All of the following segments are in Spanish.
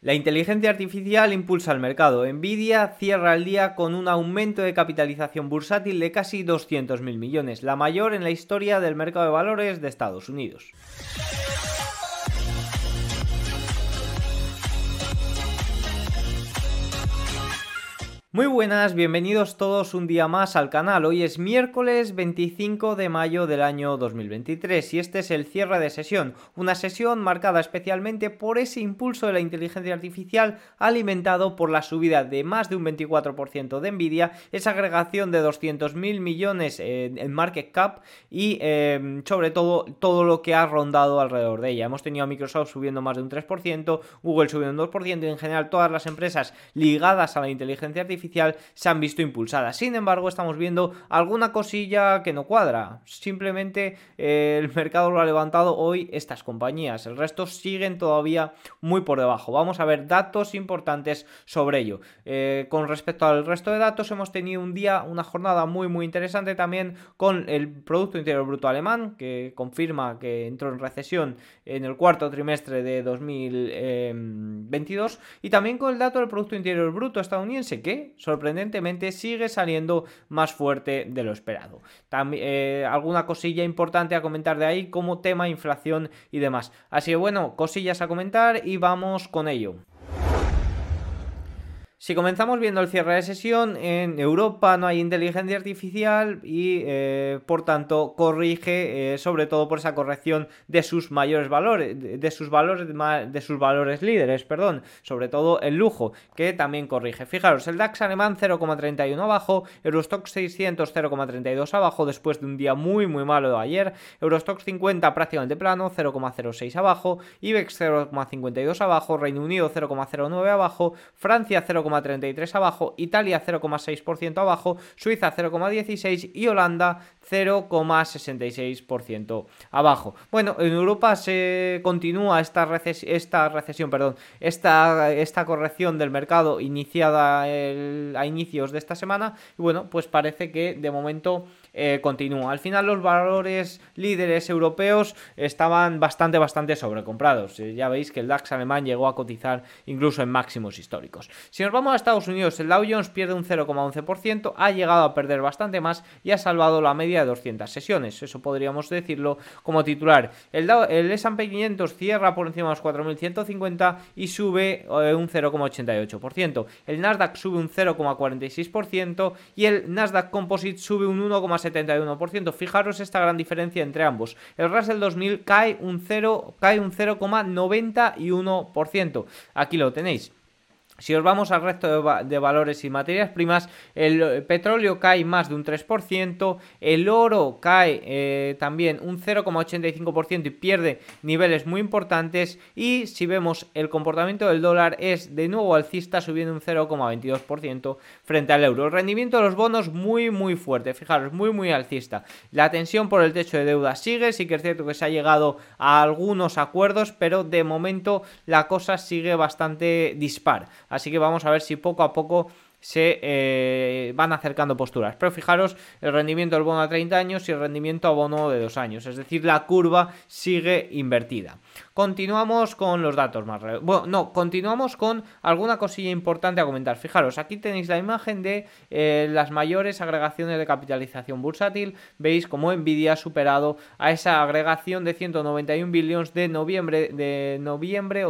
La inteligencia artificial impulsa el mercado. Nvidia cierra el día con un aumento de capitalización bursátil de casi 200.000 millones, la mayor en la historia del mercado de valores de Estados Unidos. Muy buenas, bienvenidos todos un día más al canal. Hoy es miércoles 25 de mayo del año 2023 y este es el cierre de sesión, una sesión marcada especialmente por ese impulso de la inteligencia artificial alimentado por la subida de más de un 24% de Nvidia, esa agregación de 200.000 millones en market cap y em, sobre todo todo lo que ha rondado alrededor de ella. Hemos tenido a Microsoft subiendo más de un 3%, Google subiendo un 2% y en general todas las empresas ligadas a la inteligencia artificial se han visto impulsadas. Sin embargo, estamos viendo alguna cosilla que no cuadra. Simplemente eh, el mercado lo ha levantado hoy estas compañías. El resto siguen todavía muy por debajo. Vamos a ver datos importantes sobre ello. Eh, con respecto al resto de datos, hemos tenido un día, una jornada muy muy interesante también con el Producto Interior Bruto alemán, que confirma que entró en recesión en el cuarto trimestre de 2022, y también con el dato del Producto Interior Bruto estadounidense, que sorprendentemente sigue saliendo más fuerte de lo esperado. También, eh, alguna cosilla importante a comentar de ahí como tema inflación y demás. Así que bueno, cosillas a comentar y vamos con ello. Si comenzamos viendo el cierre de sesión, en Europa no hay inteligencia artificial y eh, por tanto corrige eh, sobre todo por esa corrección de sus mayores valores, de sus valores, de sus valores líderes, perdón, sobre todo el lujo, que también corrige. Fijaros, el DAX alemán 0,31 abajo, Eurostock 600 0,32 abajo después de un día muy muy malo de ayer, Eurostock 50 prácticamente plano 0,06 abajo, IBEX 0,52 abajo, Reino Unido 0,09 abajo, Francia 0, 0,33 abajo, Italia 0,6% abajo, Suiza 0,16 y Holanda 0,66% abajo. Bueno, en Europa se continúa esta, esta recesión, perdón, esta, esta corrección del mercado iniciada a inicios de esta semana y bueno, pues parece que de momento eh, continúa. Al final los valores líderes europeos estaban bastante, bastante sobrecomprados. Eh, ya veis que el DAX alemán llegó a cotizar incluso en máximos históricos. Si nos vamos a Estados Unidos, el Dow Jones pierde un 0,11%, ha llegado a perder bastante más y ha salvado la media de 200 sesiones. Eso podríamos decirlo como titular. El, el S&P 500 cierra por encima de los 4.150 y sube eh, un 0,88%. El Nasdaq sube un 0,46% y el Nasdaq Composite sube un 1,71%. Fijaros esta gran diferencia entre ambos. El Russell 2000 cae un 0, cae un 0,91%. Aquí lo tenéis. Si os vamos al resto de, valores y materias primas, el petróleo cae más de un 3%, el oro cae eh, también un 0,85% y pierde niveles muy importantes y si vemos el comportamiento del dólar es de nuevo alcista subiendo un 0,22% frente al euro. El rendimiento de los bonos muy muy fuerte, fijaros, muy muy alcista. La tensión por el techo de deuda sigue, sí que es cierto que se ha llegado a algunos acuerdos, pero de momento la cosa sigue bastante dispar. Así que vamos a ver si poco a poco se eh, van acercando posturas. Pero fijaros el rendimiento del bono a 30 años y el rendimiento a bono de 2 años. Es decir, la curva sigue invertida. Continuamos con los datos más... Bueno, no, continuamos con alguna cosilla importante a comentar. Fijaros, aquí tenéis la imagen de eh, las mayores agregaciones de capitalización bursátil. Veis cómo Nvidia ha superado a esa agregación de 191 billones de noviembre, de noviembre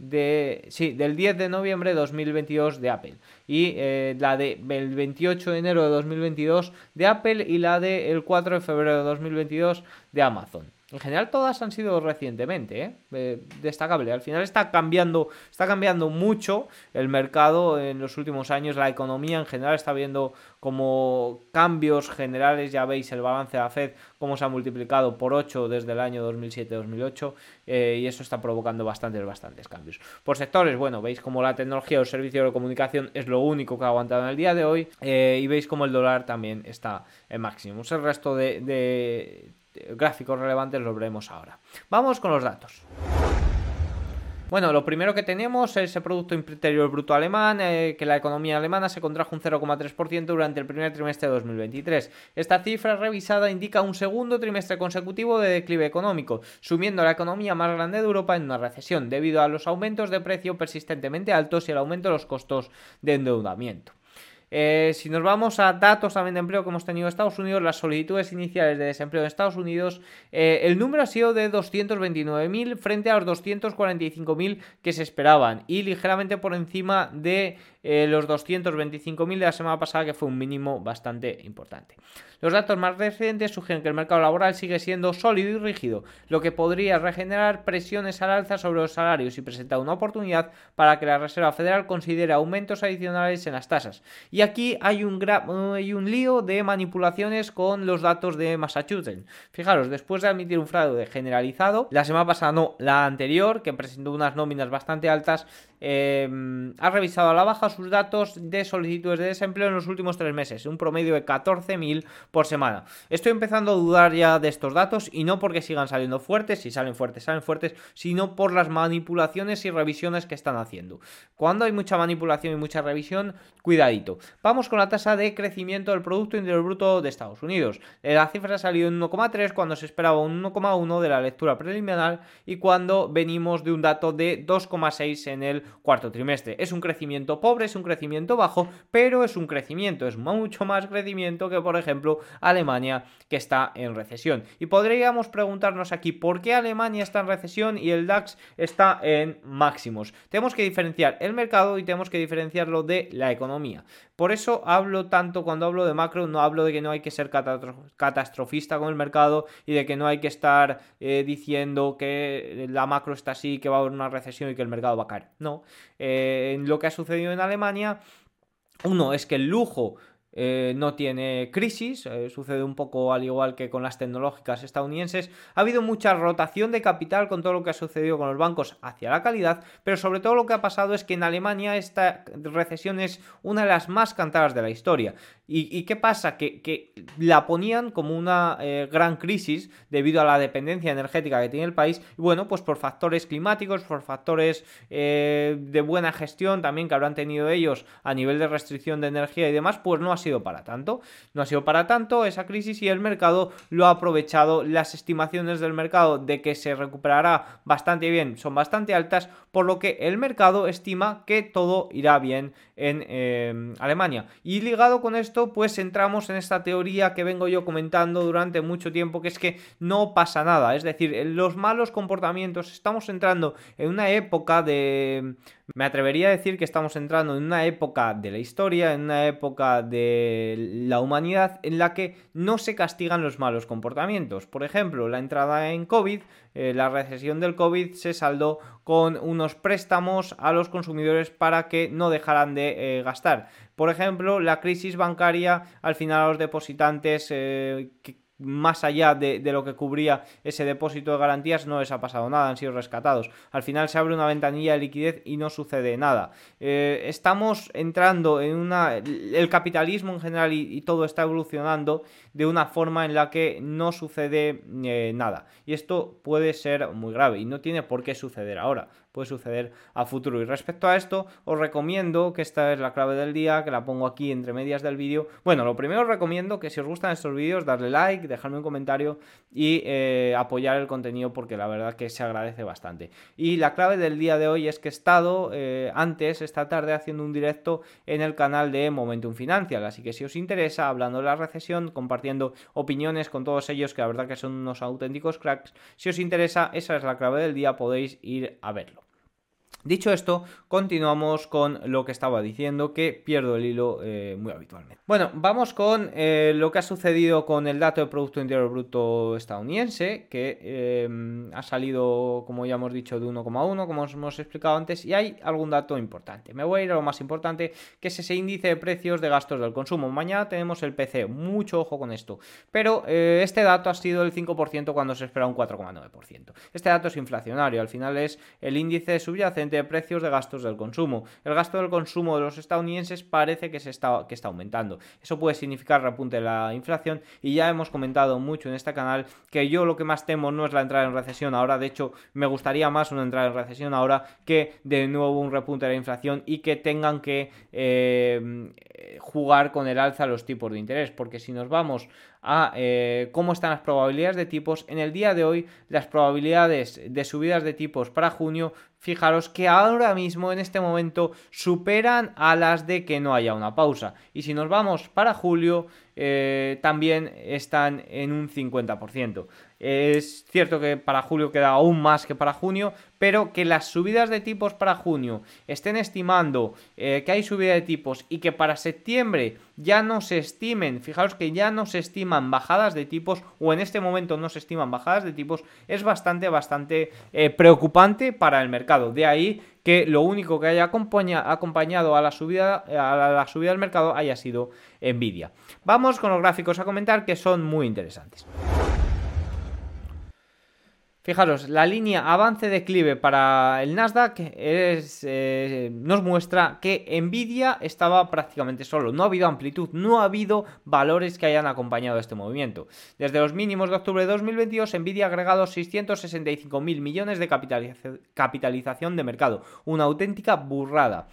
de, sí, del 10 de noviembre de 2022 de Apple y eh, la del 28 de enero de 2022 de Apple y la del 4 de febrero de 2022 de Amazon. En general todas han sido recientemente, ¿eh? Eh, destacable. Al final está cambiando, está cambiando mucho el mercado en los últimos años, la economía en general está viendo como cambios generales, ya veis el balance de la Fed, cómo se ha multiplicado por 8 desde el año 2007-2008 eh, y eso está provocando bastantes, bastantes cambios. Por sectores, bueno, veis como la tecnología o servicio de comunicación es lo único que ha aguantado en el día de hoy y veis como el dólar también está en máximos. El resto de gráficos relevantes los veremos ahora. Vamos con los datos. Bueno, lo primero que tenemos es ese Producto Interior Bruto alemán, eh, que la economía alemana se contrajo un 0,3% durante el primer trimestre de 2023. Esta cifra revisada indica un segundo trimestre consecutivo de declive económico, sumiendo a la economía más grande de Europa en una recesión, debido a los aumentos de precio persistentemente altos y el aumento de los costos de endeudamiento. Eh, si nos vamos a datos también de empleo que hemos tenido en Estados Unidos, las solicitudes iniciales de desempleo en Estados Unidos, eh, el número ha sido de 229.000 frente a los 245.000 que se esperaban y ligeramente por encima de eh, los 225.000 de la semana pasada, que fue un mínimo bastante importante. Los datos más recientes sugieren que el mercado laboral sigue siendo sólido y rígido, lo que podría regenerar presiones al alza sobre los salarios y presentar una oportunidad para que la Reserva Federal considere aumentos adicionales en las tasas. Y aquí hay un, hay un lío de manipulaciones con los datos de Massachusetts. Fijaros, después de admitir un fraude generalizado, la semana pasada no, la anterior, que presentó unas nóminas bastante altas, Em, ha revisado a la baja sus datos de solicitudes de desempleo en los últimos tres meses, un promedio de 14.000 por semana. Estoy empezando a dudar ya de estos datos y no porque sigan saliendo fuertes, si salen fuertes, salen fuertes, sino por las manipulaciones y revisiones que están haciendo. Cuando hay mucha manipulación y mucha revisión, cuidadito. Vamos con la tasa de crecimiento del Producto Interior Bruto de Estados Unidos. La cifra ha salido en 1,3 cuando se esperaba un 1,1 de la lectura preliminar y cuando venimos de un dato de 2,6 en el cuarto trimestre. Es un crecimiento pobre, es un crecimiento bajo, pero es un crecimiento, es mucho más crecimiento que, por ejemplo, Alemania, que está en recesión. Y podríamos preguntarnos aquí, ¿por qué Alemania está en recesión y el DAX está en máximos? Tenemos que diferenciar el mercado y tenemos que diferenciarlo de la economía. Por eso hablo tanto cuando hablo de macro, no hablo de que no hay que ser catastrofista con el mercado y de que no hay que estar eh, diciendo que la macro está así, que va a haber una recesión y que el mercado va a caer. No, eh, lo que ha sucedido en Alemania, uno es que el lujo eh, no tiene crisis, eh, sucede un poco al igual que con las tecnológicas estadounidenses. Ha habido mucha rotación de capital con todo lo que ha sucedido con los bancos hacia la calidad, pero sobre todo lo que ha pasado es que en Alemania esta recesión es una de las más cantadas de la historia. ¿Y, qué pasa? Que, la ponían como una eh, gran crisis debido a la dependencia energética que tiene el país. Y bueno, pues por factores climáticos, por factores de buena gestión también que habrán tenido ellos a nivel de restricción de energía y demás, pues no ha sido para tanto. No ha sido para tanto esa crisis y el mercado lo ha aprovechado. Las estimaciones del mercado de que se recuperará bastante bien son bastante altas, por lo que el mercado estima que todo irá bien en eh, Alemania. Y ligado con esto, pues entramos en esta teoría que vengo yo comentando durante mucho tiempo, que es que no pasa nada. Es decir, los malos comportamientos, estamos entrando en una época de me atrevería a decir que estamos entrando en una época de la historia, en una época de la humanidad en la que no se castigan los malos comportamientos. Por ejemplo, la entrada en COVID, eh, la recesión del COVID se saldó con unos préstamos a los consumidores para que no dejaran de eh, gastar. Por ejemplo, la crisis bancaria al final a los depositantes eh, más allá de, lo que cubría ese depósito de garantías, no les ha pasado nada, han sido rescatados. Al final se abre una ventanilla de liquidez y no sucede nada. Eh, estamos entrando en una... El capitalismo en general y, todo está evolucionando de una forma en la que no sucede eh, nada. Y esto puede ser muy grave y no tiene por qué suceder ahora puede suceder a futuro. Y respecto a esto, os recomiendo que esta es la clave del día, que la pongo aquí entre medias del vídeo. Bueno, lo primero os recomiendo que si os gustan estos vídeos, darle like, dejarme un comentario y eh, apoyar el contenido porque la verdad que se agradece bastante. Y la clave del día de hoy es que he estado eh, antes, esta tarde, haciendo un directo en el canal de Momentum Financial. Así que si os interesa, hablando de la recesión, compartiendo opiniones con todos ellos, que la verdad que son unos auténticos cracks, si os interesa, esa es la clave del día, podéis ir a verlo. Dicho esto, continuamos con lo que estaba diciendo, que pierdo el hilo eh, muy habitualmente. Bueno, vamos con eh, lo que ha sucedido con el dato de Producto Interior Bruto estadounidense, que eh, ha salido, como ya hemos dicho, de 1,1, como os hemos explicado antes, y hay algún dato importante. Me voy a ir a lo más importante, que es ese índice de precios de gastos del consumo. Mañana tenemos el PC, mucho ojo con esto. Pero este dato ha sido el 5% cuando se espera un 4,9%. Este dato es inflacionario, al final es el índice subyacente de precios de gastos del consumo. El gasto del consumo de los estadounidenses parece que, se está, que está aumentando. Eso puede significar repunte de la inflación y ya hemos comentado mucho en este canal que yo lo que más temo no es la entrada en recesión ahora, de hecho me gustaría más una entrada en recesión ahora que de nuevo un repunte de la inflación y que tengan que eh, jugar con el alza los tipos de interés, porque si nos vamos a eh, cómo están las probabilidades de tipos, en el día de hoy las probabilidades de subidas de tipos para junio, fijaros que ahora mismo en este momento superan a las de que no haya una pausa. Y si nos vamos para julio, eh, también están en un 50%. Es cierto que para julio queda aún más que para junio, pero que las subidas de tipos para junio estén estimando eh, que hay subida de tipos y que para septiembre ya no se estimen, fijaros que ya no se estiman bajadas de tipos o en este momento no se estiman bajadas de tipos, es bastante, bastante eh, preocupante para el mercado. De ahí que lo único que haya acompañado a la subida, a del mercado haya sido Nvidia. Vamos con los gráficos a comentar que son muy interesantes. Fijaros, la línea avance-declive para el Nasdaq eh, nos muestra que Nvidia estaba prácticamente solo. No ha habido amplitud, no ha habido valores que hayan acompañado este movimiento. Desde los mínimos de octubre de 2022, Nvidia ha agregado 665.000 millones de capitalización de mercado. Una auténtica burrada.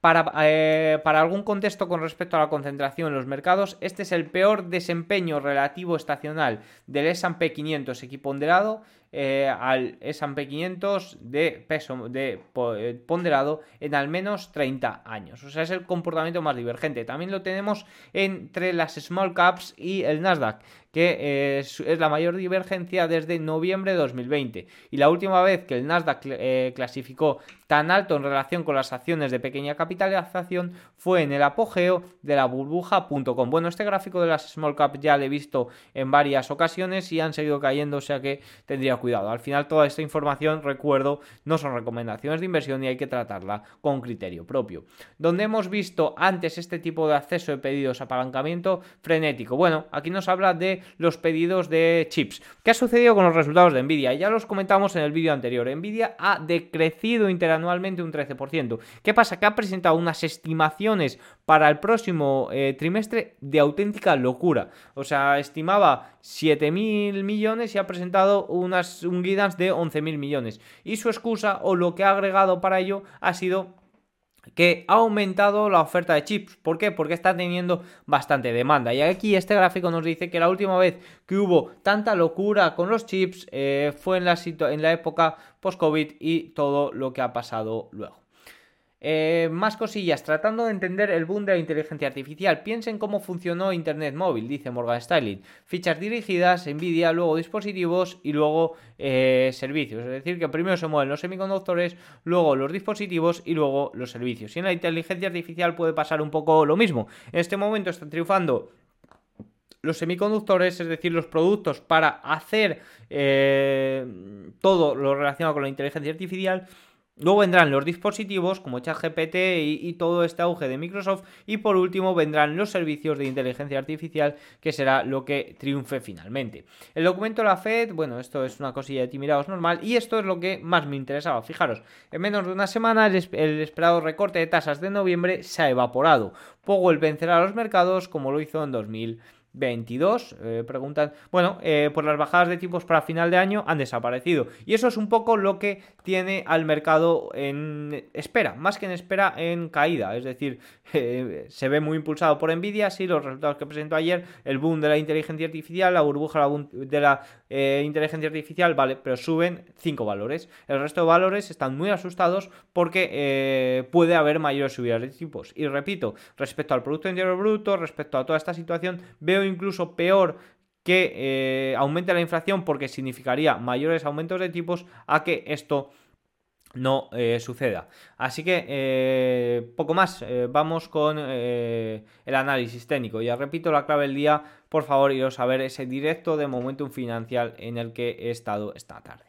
Para, eh, para, algún contexto con respecto a la concentración en los mercados, este es el peor desempeño relativo estacional del S&P 500 equiponderado eh, al S&P 500 de peso de eh, ponderado en al menos 30 años. O sea, es el comportamiento más divergente. También lo tenemos entre las small caps y el Nasdaq, que es, la mayor divergencia desde noviembre de 2020. Y la última vez que el Nasdaq eh, clasificó tan alto en relación con las acciones de pequeña capitalización fue en el apogeo de la burbuja.com. Bueno, este gráfico de las small caps ya lo he visto en varias ocasiones y han seguido cayendo, o sea que tendría cuidado. Al final toda esta información, recuerdo, no son recomendaciones de inversión y hay que tratarla con criterio propio. Donde hemos visto antes este tipo de acceso de pedidos apalancamiento frenético. Bueno, aquí nos habla de los pedidos de chips. ¿Qué ha sucedido con los resultados de Nvidia? Ya los comentamos en el vídeo anterior. Nvidia ha decrecido interanualmente un 13%. ¿Qué pasa? Que ha presentado unas estimaciones para el próximo eh, trimestre de auténtica locura. O sea, estimaba 7.000 millones y ha presentado unas, un guidance de 11.000 millones. Y su excusa o lo que ha agregado para ello ha sido que ha aumentado la oferta de chips. ¿Por qué? Porque está teniendo bastante demanda. Y aquí este gráfico nos dice que la última vez que hubo tanta locura con los chips eh, fue en la, en la época post-COVID y todo lo que ha pasado luego. Eh, más cosillas, tratando de entender el boom de la inteligencia artificial. Piensen cómo funcionó Internet móvil, dice Morgan Stanley. Fichas dirigidas, Nvidia, luego dispositivos y luego eh, servicios. Es decir, que primero se mueven los semiconductores, luego los dispositivos y luego los servicios. Y en la inteligencia artificial puede pasar un poco lo mismo. En este momento están triunfando los semiconductores, es decir, los productos para hacer eh, todo lo relacionado con la inteligencia artificial Luego vendrán los dispositivos como ChatGPT y, y, todo este auge de Microsoft. Y por último vendrán los servicios de inteligencia artificial, que será lo que triunfe finalmente. El documento de la Fed, bueno, esto es una cosilla de timirados normal. Y esto es lo que más me interesaba. Fijaros, en menos de una semana el, esperado recorte de tasas de noviembre se ha evaporado. Powell vencerá a los mercados como lo hizo en 2020. 22. Eh, preguntan, bueno, eh, pues las bajadas de tipos para final de año han desaparecido. Y eso es un poco lo que tiene al mercado en espera, más que en espera, en caída. Es decir, eh, se ve muy impulsado por Nvidia, sí, los resultados que presentó ayer, el boom de la inteligencia artificial, la burbuja de la inteligencia artificial, vale, pero suben 5 valores. El resto de valores están muy asustados porque puede haber mayores subidas de tipos. Y repito, respecto al Producto Interior Bruto, respecto a toda esta situación, veo incluso peor que eh, aumente la inflación porque significaría mayores aumentos de tipos a que esto no eh, suceda. Así que eh, poco más, vamos con el análisis técnico. Ya repito la clave del día, por favor, iros a ver ese directo de Momentum Financial en el que he estado esta tarde.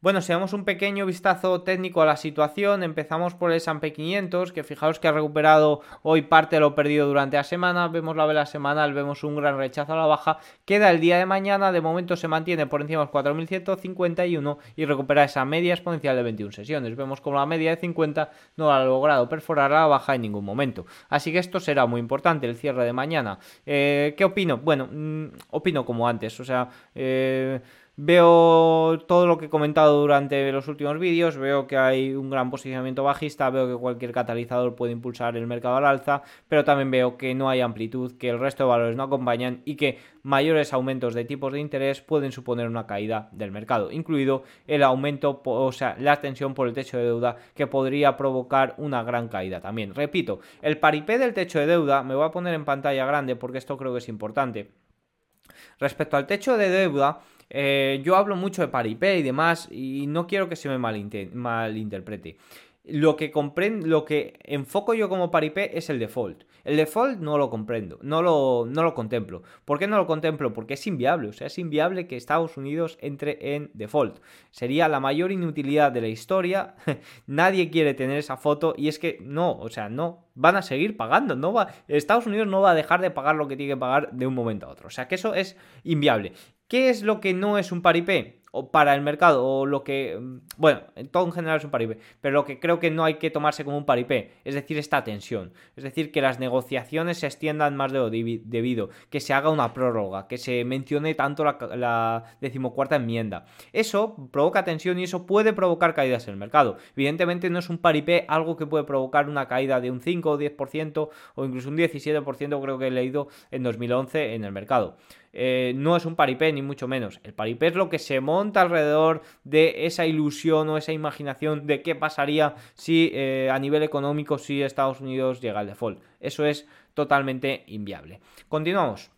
Bueno, si damos un pequeño vistazo técnico a la situación, empezamos por el S&P 500, que fijaos que ha recuperado hoy parte de lo perdido durante la semana, vemos la vela semanal, vemos un gran rechazo a la baja, queda el día de mañana, de momento se mantiene por encima de los 4.151 y recupera esa media exponencial de 21 sesiones, vemos como la media de 50 no ha logrado perforar a la baja en ningún momento, así que esto será muy importante, el cierre de mañana. Eh, ¿Qué opino? Bueno, mm, opino como antes, o sea... Eh, Veo todo lo que he comentado durante los últimos vídeos, veo que hay un gran posicionamiento bajista, veo que cualquier catalizador puede impulsar el mercado al alza, pero también veo que no hay amplitud, que el resto de valores no acompañan y que mayores aumentos de tipos de interés pueden suponer una caída del mercado, incluido el aumento, o sea, la tensión por el techo de deuda que podría provocar una gran caída también. Repito, el paripé del techo de deuda, me voy a poner en pantalla grande porque esto creo que es importante. Respecto al techo de deuda, eh, yo hablo mucho de paripé y demás y no quiero que se me malinterprete. Lo que lo que enfoco yo como paripé es el default. El default no lo comprendo, no lo, no lo contemplo. ¿Por qué no lo contemplo? Porque es inviable, o sea, es inviable que Estados Unidos entre en default. Sería la mayor inutilidad de la historia. Nadie quiere tener esa foto y es que no, o sea, no van a seguir pagando, no va Estados Unidos no va a dejar de pagar lo que tiene que pagar de un momento a otro. O sea, que eso es inviable. ¿Qué es lo que no es un paripé? Para el mercado, o lo que, mm, bueno, en todo en general es un paripé, pero lo que creo que no hay que tomarse como un paripé, es decir, esta tensión, es decir, que las negociaciones se extiendan más de lo debido, que se haga una prórroga, que se mencione tanto la, la decimocuarta enmienda. Eso provoca tensión y eso puede provocar caídas en el mercado. Evidentemente no es un paripé algo que puede provocar una caída de un 5 o 10% o incluso un 17% creo que he leído en 2011 en el mercado. Eh, no es un paripé, ni mucho menos. El paripé es lo que se monta alrededor de esa ilusión o esa imaginación de qué pasaría si eh, a nivel económico si Estados Unidos llega al default. Eso es totalmente inviable. Continuamos.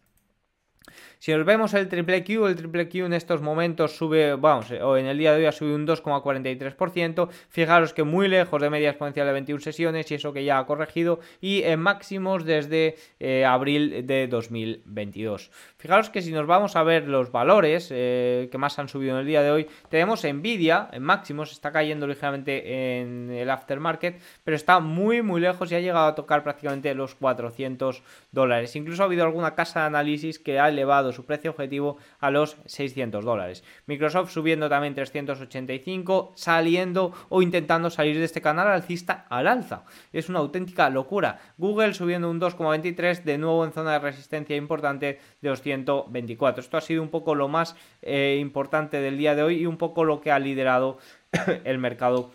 Si nos vemos el triple Q, el triple Q en estos momentos sube, vamos, o en el día de hoy ha subido un 2,43%. Fijaros que muy lejos de media exponencial de 21 sesiones y eso que ya ha corregido y en máximos desde eh, abril de 2022. Fijaros que si nos vamos a ver los valores eh, que más han subido en el día de hoy, tenemos Nvidia en máximos, está cayendo ligeramente en el aftermarket, pero está muy muy lejos y ha llegado a tocar prácticamente los 400 dólares. Incluso ha habido alguna casa de análisis que ha elevado su precio objetivo a los 600 dólares. Microsoft subiendo también 385, saliendo o intentando salir de este canal alcista al alza. Es una auténtica locura. Google subiendo un 2,23, de nuevo en zona de resistencia importante de los 124. Esto ha sido un poco lo más eh, importante del día de hoy y un poco lo que ha liderado el mercado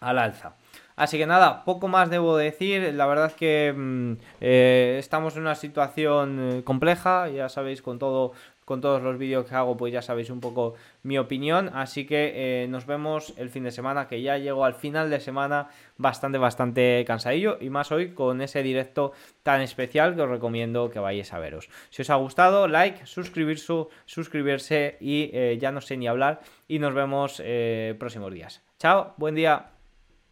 al alza. Así que nada, poco más debo decir. La verdad es que mm, eh, estamos en una situación eh, compleja, ya sabéis, con todo con todos los vídeos que hago, pues ya sabéis un poco mi opinión. Así que eh, nos vemos el fin de semana, que ya llego al final de semana bastante, bastante cansadillo. Y más hoy con ese directo tan especial que os recomiendo que vayáis a veros. Si os ha gustado, like, suscribirse, suscribirse y ya no sé ni hablar. Y nos vemos próximos días. Chao, buen día.